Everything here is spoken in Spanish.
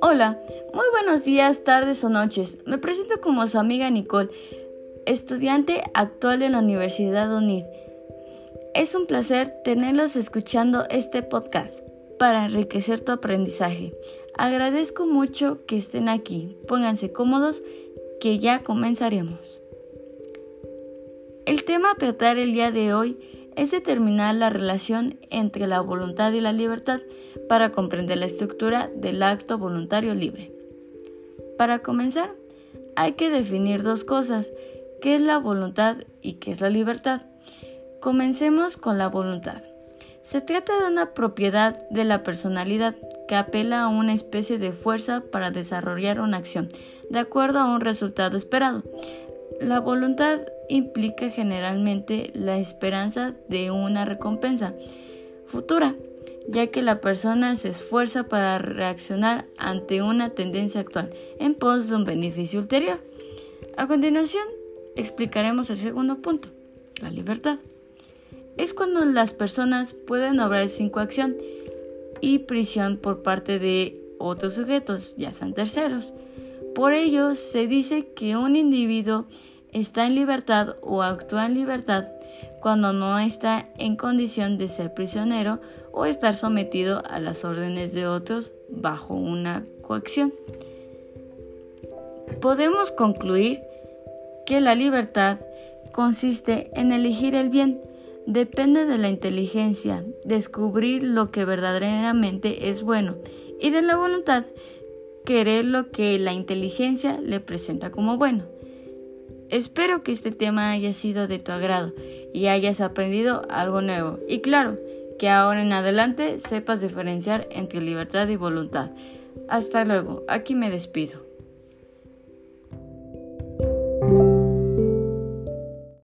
Hola, muy buenos días, tardes o noches. Me presento como su amiga Nicole, estudiante actual en la Universidad UNID. Es un placer tenerlos escuchando este podcast para enriquecer tu aprendizaje. Agradezco mucho que estén aquí. Pónganse cómodos que ya comenzaremos. El tema a tratar el día de hoy es determinar la relación entre la voluntad y la libertad para comprender la estructura del acto voluntario libre. Para comenzar, hay que definir dos cosas, qué es la voluntad y qué es la libertad. Comencemos con la voluntad. Se trata de una propiedad de la personalidad que apela a una especie de fuerza para desarrollar una acción, de acuerdo a un resultado esperado. La voluntad implica generalmente la esperanza de una recompensa futura, ya que la persona se esfuerza para reaccionar ante una tendencia actual en pos de un beneficio ulterior. A continuación, explicaremos el segundo punto, la libertad. Es cuando las personas pueden obrar sin coacción y prisión por parte de otros sujetos, ya sean terceros. Por ello, se dice que un individuo está en libertad o actúa en libertad cuando no está en condición de ser prisionero o estar sometido a las órdenes de otros bajo una coacción. Podemos concluir que la libertad consiste en elegir el bien, depende de la inteligencia, descubrir lo que verdaderamente es bueno y de la voluntad, querer lo que la inteligencia le presenta como bueno. Espero que este tema haya sido de tu agrado y hayas aprendido algo nuevo. Y claro, que ahora en adelante sepas diferenciar entre libertad y voluntad. Hasta luego, aquí me despido.